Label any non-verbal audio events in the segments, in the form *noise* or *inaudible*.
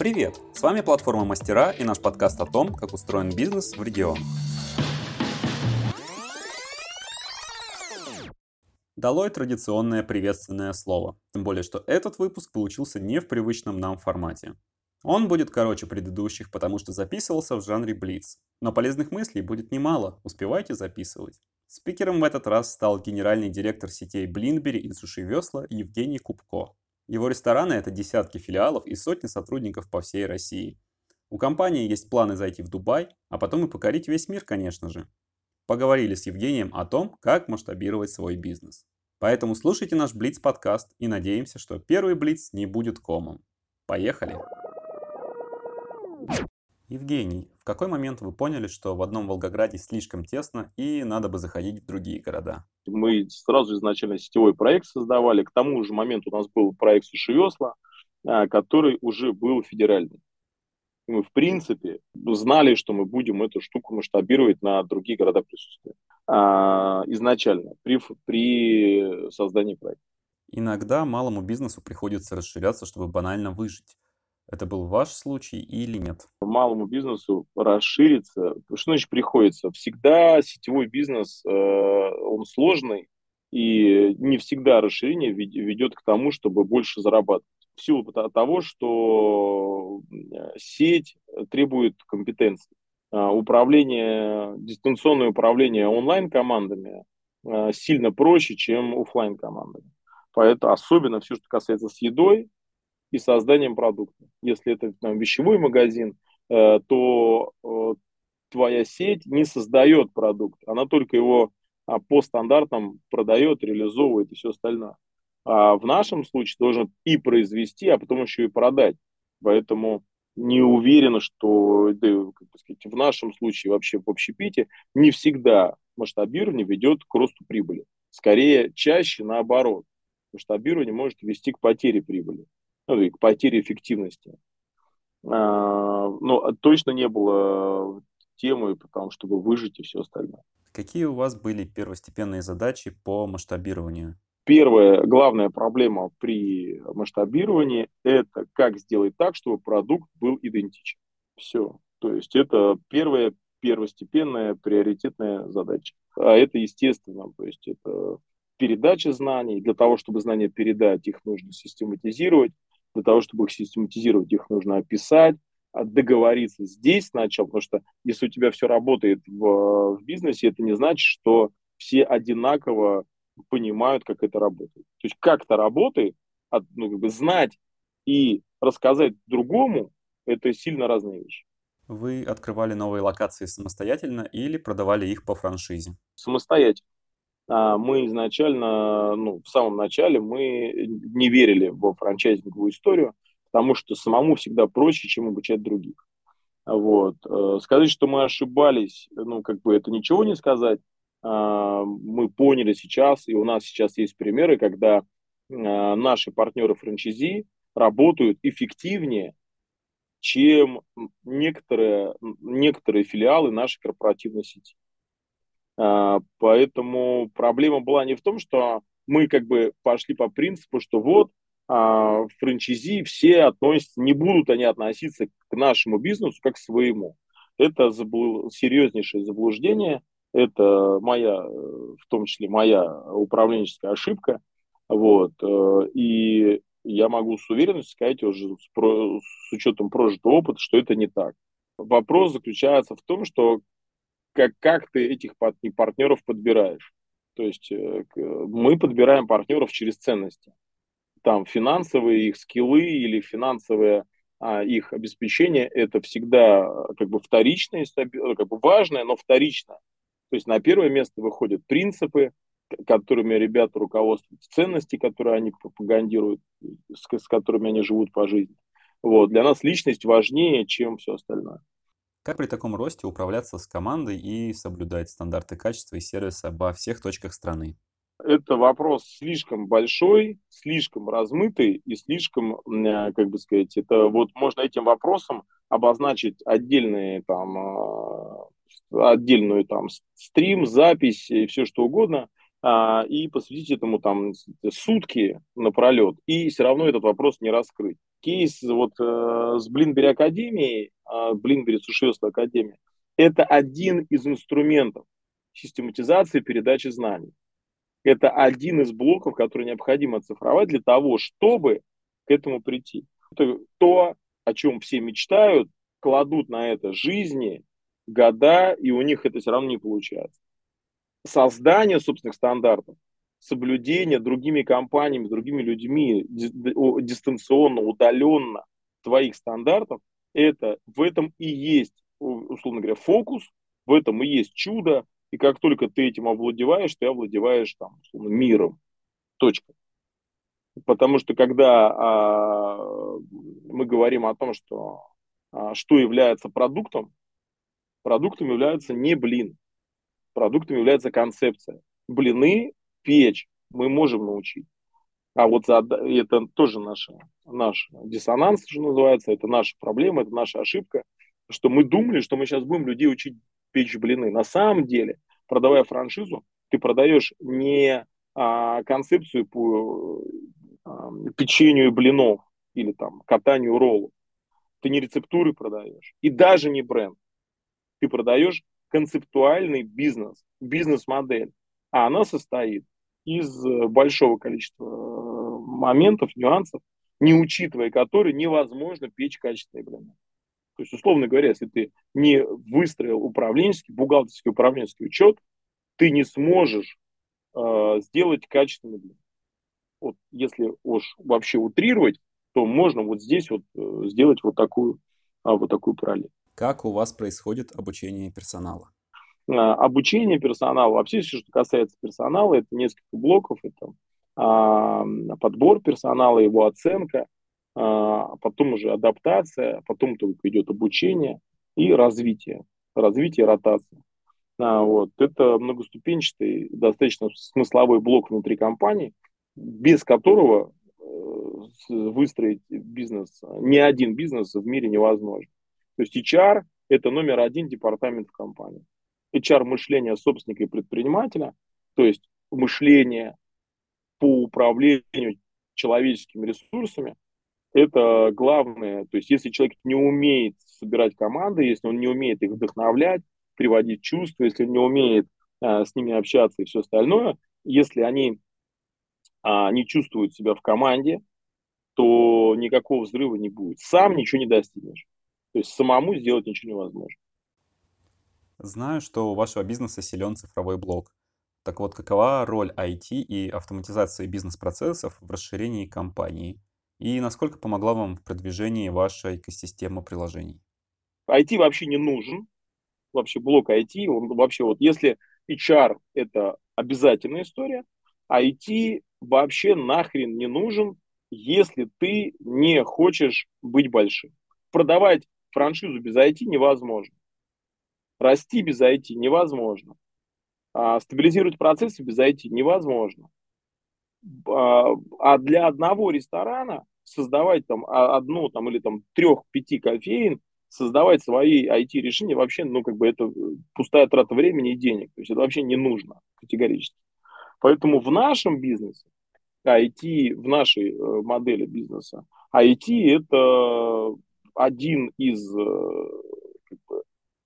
Привет! С вами платформа Мастера и наш подкаст о том, как устроен бизнес в регионах. Долой традиционное приветственное слово, тем более, что этот выпуск получился не в привычном нам формате. Он будет короче предыдущих, потому что записывался в жанре Блиц. Но полезных мыслей будет немало, успевайте записывать. Спикером в этот раз стал генеральный директор сетей Блинбери и Суши Весла Евгений Кубко. Его рестораны – это десятки филиалов и сотни сотрудников по всей России. У компании есть планы зайти в Дубай, а потом и покорить весь мир, конечно же. Поговорили с Евгением о том, как масштабировать свой бизнес. Поэтому слушайте наш Блиц подкаст и надеемся, что первый Блиц не будет комом. Поехали! Евгений, в какой момент вы поняли, что в одном Волгограде слишком тесно и надо бы заходить в другие города? Мы сразу изначально сетевой проект создавали. К тому же моменту у нас был проект Сушевесла, а, который уже был федеральный. Мы, в принципе, знали, что мы будем эту штуку масштабировать на другие города присутствия. А, изначально, при, при создании проекта. Иногда малому бизнесу приходится расширяться, чтобы банально выжить. Это был ваш случай или нет? Малому бизнесу расшириться, что значит приходится? Всегда сетевой бизнес, э, он сложный, и не всегда расширение ведет к тому, чтобы больше зарабатывать. В силу того, что сеть требует компетенции. А, управление, дистанционное управление онлайн-командами э, сильно проще, чем офлайн командами Поэтому особенно все, что касается с едой, и созданием продукта. Если это там, вещевой магазин, э, то э, твоя сеть не создает продукт, она только его а, по стандартам продает, реализовывает и все остальное. А в нашем случае должен и произвести, а потом еще и продать. Поэтому не уверен, что да, как сказать, в нашем случае вообще в общепите не всегда масштабирование ведет к росту прибыли. Скорее, чаще наоборот. Масштабирование может вести к потере прибыли ну, и к потере эффективности. А, но точно не было темы, потому чтобы выжить и все остальное. Какие у вас были первостепенные задачи по масштабированию? Первая главная проблема при масштабировании – это как сделать так, чтобы продукт был идентичен. Все. То есть это первая первостепенная приоритетная задача. А это естественно, то есть это передача знаний. Для того, чтобы знания передать, их нужно систематизировать. Для того, чтобы их систематизировать, их нужно описать, а договориться здесь сначала, потому что если у тебя все работает в, в бизнесе, это не значит, что все одинаково понимают, как это работает. То есть как это работает, ну, как бы знать и рассказать другому, это сильно разные вещи. Вы открывали новые локации самостоятельно или продавали их по франшизе? Самостоятельно. А, мы изначально, ну, в самом начале мы не верили во франчайзинговую историю, потому что самому всегда проще, чем обучать других. Вот. Э, сказать, что мы ошибались, ну, как бы это ничего не сказать. А, мы поняли сейчас, и у нас сейчас есть примеры, когда а, наши партнеры франчайзи работают эффективнее, чем некоторые, некоторые филиалы нашей корпоративной сети. А, поэтому проблема была не в том, что мы как бы пошли по принципу, что вот а, франчайзи все относятся, не будут они относиться к нашему бизнесу как к своему. Это забл... серьезнейшее заблуждение, это моя, в том числе моя управленческая ошибка. Вот. Э, и я могу с уверенностью сказать уже с, про... с учетом прожитого опыта, что это не так. Вопрос заключается в том, что как, как ты этих партнеров подбираешь. То есть э, мы подбираем партнеров через ценности. Там финансовые их скиллы или финансовое а, их обеспечение это всегда э, как бы вторичное, э, как бы важное, но вторичное. То есть на первое место выходят принципы, которыми ребята руководствуются, ценности, которые они пропагандируют, с, с которыми они живут по жизни. Вот. Для нас личность важнее, чем все остальное. Как при таком росте управляться с командой и соблюдать стандарты качества и сервиса во всех точках страны? Это вопрос слишком большой, слишком размытый и слишком, э, как бы сказать, это вот можно этим вопросом обозначить отдельные там, э, отдельную там стрим, запись и все что угодно. а, и посвятить этому там сутки напролет, и все равно этот вопрос не раскрыть. Кейс вот э, с Блинбери Академией, Блинбери Сушевство Академия, это один из инструментов систематизации передачи знаний. Это один из блоков, который необходимо оцифровать для того, чтобы к этому прийти. Это то, о чем все мечтают, кладут на это жизни, года, и у них это все равно не получается. Создание собственных стандартов, соблюдение другими компаниями, другими людьми дистанционно, удаленно твоих стандартов, это в этом и есть, условно говоря, фокус, в этом и есть чудо, и как только ты этим овладеваешь, ты овладеваешь там, условно, миром. Точка. Потому что когда а, мы говорим о том, что а, что является продуктом, продуктом является не блин, продуктом является концепция. Блины печь мы можем научить. А вот за, это тоже наш, наш диссонанс, что называется, это наша проблема, это наша ошибка, что мы думали, что мы сейчас будем людей учить печь блины. На самом деле, продавая франшизу, ты продаешь не а, концепцию по а, печенью блинов или там катанию роллов. Ты не рецептуры продаешь и даже не бренд. Ты продаешь концептуальный бизнес, бизнес-модель. А она состоит из большого количества э, моментов, нюансов, не учитывая которые невозможно печь качественные блины. То есть, условно говоря, если ты не выстроил управленческий, бухгалтерский управленческий учет, ты не сможешь э, сделать качественный блин. Вот если уж вообще утрировать, то можно вот здесь вот э, сделать вот такую, а, вот такую параллель. Как у вас происходит обучение персонала? А, обучение персонала, вообще все, что касается персонала, это несколько блоков, это а, подбор персонала, его оценка, а, потом уже адаптация, потом только идет обучение и развитие, развитие ротация. А, вот. Это многоступенчатый, достаточно смысловой блок внутри компании, без которого э, выстроить бизнес, ни один бизнес в мире невозможно. То есть HR – это номер один департамент в компании. HR – мышление собственника и предпринимателя, то есть мышление по управлению человеческими ресурсами – это главное. То есть если человек не умеет собирать команды, если он не умеет их вдохновлять, приводить чувства, если он не умеет а, с ними общаться и все остальное, если они а, не чувствуют себя в команде, то никакого взрыва не будет. Сам ничего не достигнешь. То есть самому сделать ничего невозможно. Знаю, что у вашего бизнеса силен цифровой блок. Так вот, какова роль IT и автоматизации бизнес-процессов в расширении компании? И насколько помогла вам в продвижении ваша экосистема приложений? IT вообще не нужен. Вообще блок IT, он вообще вот если HR это обязательная история, IT вообще нахрен не нужен, если ты не хочешь быть большим. Продавать франшизу без IT невозможно. Расти без IT невозможно. А, стабилизировать процессы без IT невозможно. А, а для одного ресторана создавать там одну там, или там трех-пяти кофеин, создавать свои IT-решения вообще, ну, как бы это э, пустая трата времени и денег. То есть это вообще не нужно категорически. Поэтому в нашем бизнесе, IT, в нашей э, модели бизнеса, IT это один из э,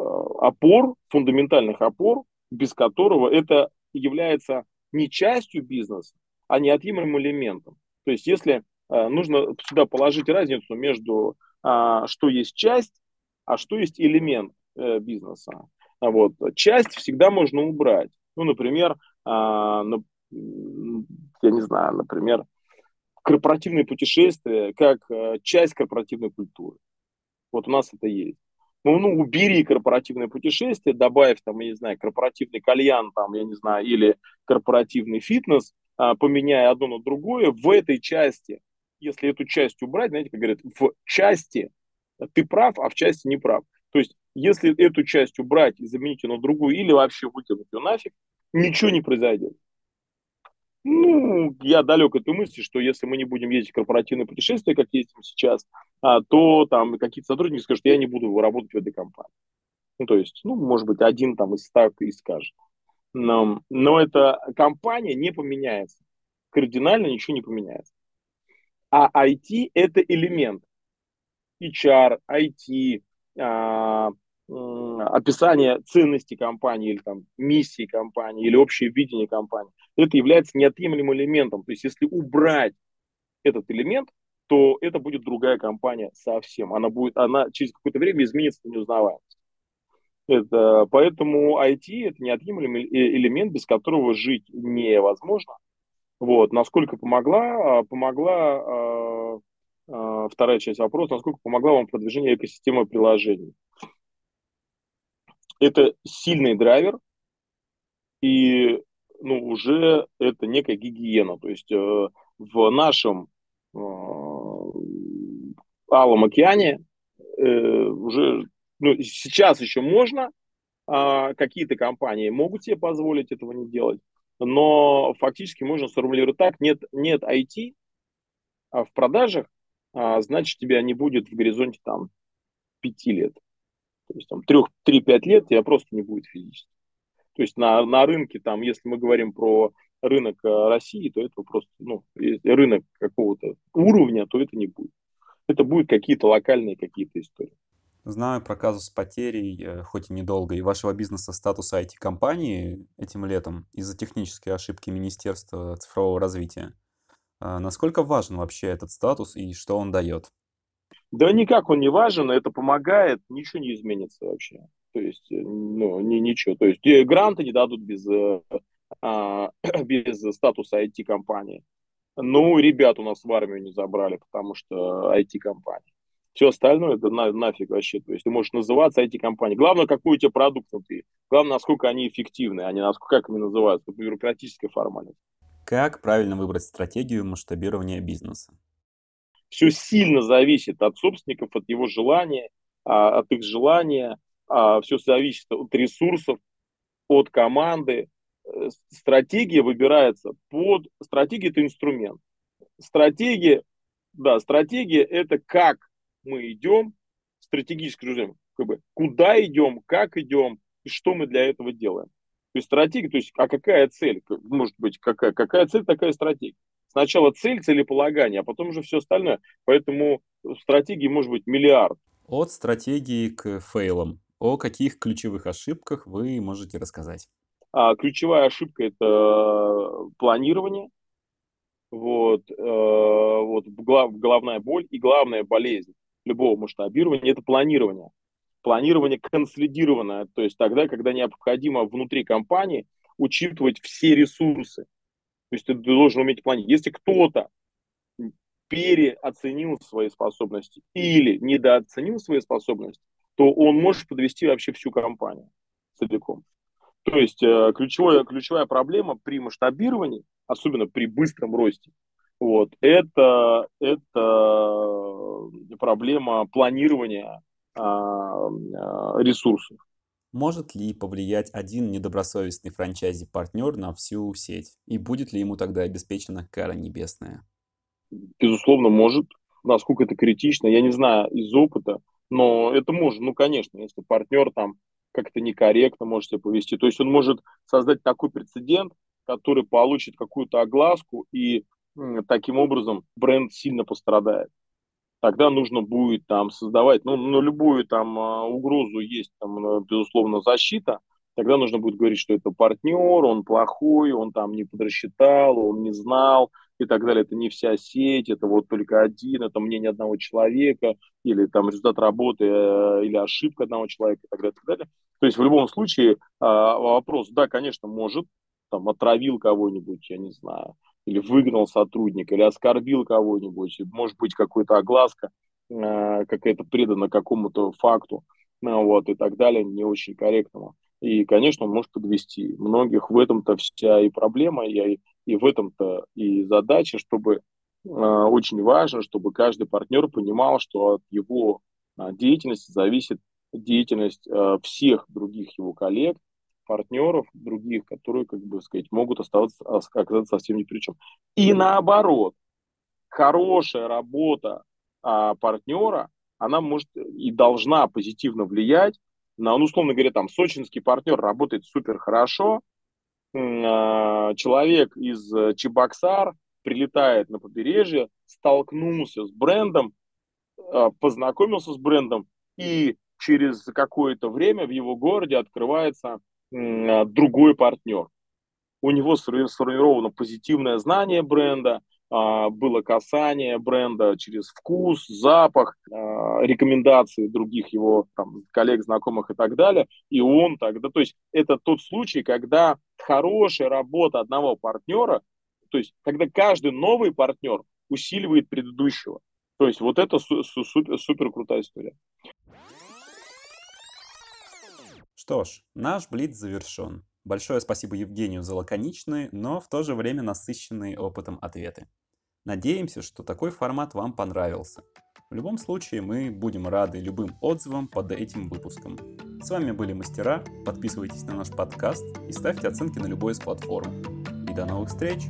опор, фундаментальных опор, без которого это является не частью бизнеса, а неотъемлемым элементом. То есть если Э, нужно сюда положить разницу между а, что есть часть, а что есть элемент э, бизнеса. Вот. Часть всегда можно убрать. Ну, например, а, я не знаю, например, корпоративные путешествия как э, часть корпоративной культуры. Вот у нас это есть. Ну, ну, убери корпоративное путешествие, добавь там, я не знаю, корпоративный кальян, там, я не знаю, или корпоративный фитнес, а, поменяя одно на другое, в этой части если эту часть убрать, знаете, как говорят, в части ты прав, а в части не прав. То есть, если эту часть убрать и заменить ее на другую, или вообще выкинуть ее нафиг, ничего не произойдет. Ну, я далек от этой мысли, что если мы не будем ездить в корпоративные путешествия, как ездим сейчас, а, то там какие-то сотрудники скажут, я не буду работать в этой компании. Ну, то есть, ну, может быть, один там из ста и скажет. Но, но эта компания не поменяется. Кардинально ничего не поменяется. А IT – это элемент. HR, IT, описание ценности компании или там миссии компании или общее видение компании. Это является неотъемлемым элементом. То есть если убрать этот элемент, то это будет другая компания совсем. Она будет, она через какое-то время изменится на неузнаваемость. Это, поэтому IT это неотъемлемый элемент, без которого жить невозможно. Вот, насколько помогла, а, помогла а, а, вторая часть вопроса, насколько помогла вам продвижение экосистемы приложений. Это сильный драйвер, и ну, уже это некая гигиена. То есть э, в нашем э, Алом океане э, уже ну, сейчас еще можно, э, какие-то компании могут себе позволить этого не делать, но фактически можно сформулировать так, нет, нет IT а в продажах, а, значит, тебя не будет в горизонте там пяти лет. То есть там 3-5 лет тебя просто не будет физически. То есть на, на рынке, там, если мы говорим про рынок э, России, то это просто, ну, рынок какого-то уровня, то это не будет. Это будут какие-то локальные какие-то истории. Знаю про казус потерей, э, хоть и недолго, и вашего бизнеса статуса IT-компании этим летом из-за технической ошибки Министерства цифрового развития. А насколько важен вообще этот статус и что он дает? Да никак он не важен, это помогает, ничего не изменится вообще. То есть, э, ну, ни, ничего. То есть, э, гранты не дадут без, э, а, *clears throat* без статуса IT-компании. Ну, ребят у нас в армию не забрали, потому что IT-компания. Все остальное, это на, нафиг вообще. То есть, ты можешь называться IT-компанией. Главное, какой у тебя продукт внутри. Главное, насколько они эффективны, а не насколько, как они называются. Это бюрократическая формальность. Как правильно выбрать стратегию масштабирования бизнеса? Все сильно зависит от собственников, от его желания, а, от их желания. А, Все зависит от ресурсов, от команды. Э, стратегия выбирается под... Стратегия – это инструмент. Стратегия, да, стратегия – это как мы идем, стратегически как бы, куда идем, как идем и что мы для этого делаем. То есть стратегия, то есть, а какая цель? Может быть, какая, какая цель, такая стратегия. Сначала цель, целеполагание, а потом уже все остальное. Поэтому стратегии может быть миллиард. От стратегии к фейлам. О каких ключевых ошибках вы можете рассказать? А, ключевая ошибка – это планирование. Вот, э, вот глав, головная боль и главная болезнь любого масштабирования – это планирование. Планирование консолидированное, то есть тогда, когда необходимо внутри компании учитывать все ресурсы, то есть ты должен уметь планировать. Если кто-то переоценил свои способности или недооценил свои способности, то он может подвести вообще всю компанию целиком. То есть э, ключевая, ключевая проблема при масштабировании, особенно при быстром росте, вот, это, это проблема планирования а, а, ресурсов. Может ли повлиять один недобросовестный франчайзи-партнер на всю сеть? И будет ли ему тогда обеспечена кара небесная? Безусловно, может. Насколько это критично, я не знаю из опыта, но это может, ну, конечно, если партнер там как-то некорректно может себя повести. То есть он может создать такой прецедент, который получит какую-то огласку, и таким образом бренд сильно пострадает тогда нужно будет там создавать, ну, на любую там а, угрозу есть там, э, безусловно, защита, тогда нужно будет говорить, что это партнер, он плохой, он там не подрасчитал, он не знал и так далее. Это не вся сеть, это вот только один, это мнение одного человека, или там результат работы, э, или ошибка одного человека и так далее, и так далее. То есть в любом случае а, вопрос, да, конечно, может, там отравил кого-нибудь, я не знаю, или выгнал сотрудника, или оскорбил кого-нибудь, может быть, какая-то огласка э, какая-то предана какому-то факту, э, вот, и так далее, не очень корректному. И, конечно, он может подвести. Многих в этом-то вся и проблема, и, и в этом-то и задача, чтобы э, очень важно, чтобы каждый партнер понимал, что от его э, деятельности зависит деятельность э, всех других его коллег, партнеров других, которые, как бы сказать, могут оставаться, оказаться совсем ни при чем. И наоборот, хорошая работа а, партнера, она может и должна позитивно влиять на, ну, условно говоря, там, сочинский партнер работает супер хорошо, человек из Чебоксар прилетает на побережье, столкнулся с брендом, познакомился с брендом, и через какое-то время в его городе открывается другой партнер. У него сформировано позитивное знание бренда, а, было касание бренда через вкус, запах, а, рекомендации других его там, коллег, знакомых и так далее. И он тогда, то есть это тот случай, когда хорошая работа одного партнера, то есть когда каждый новый партнер усиливает предыдущего. То есть вот это супер крутая история. Что ж, наш блиц завершен. Большое спасибо Евгению за лаконичные, но в то же время насыщенные опытом ответы. Надеемся, что такой формат вам понравился. В любом случае, мы будем рады любым отзывам под этим выпуском. С вами были мастера, подписывайтесь на наш подкаст и ставьте оценки на любой из платформ. И до новых встреч!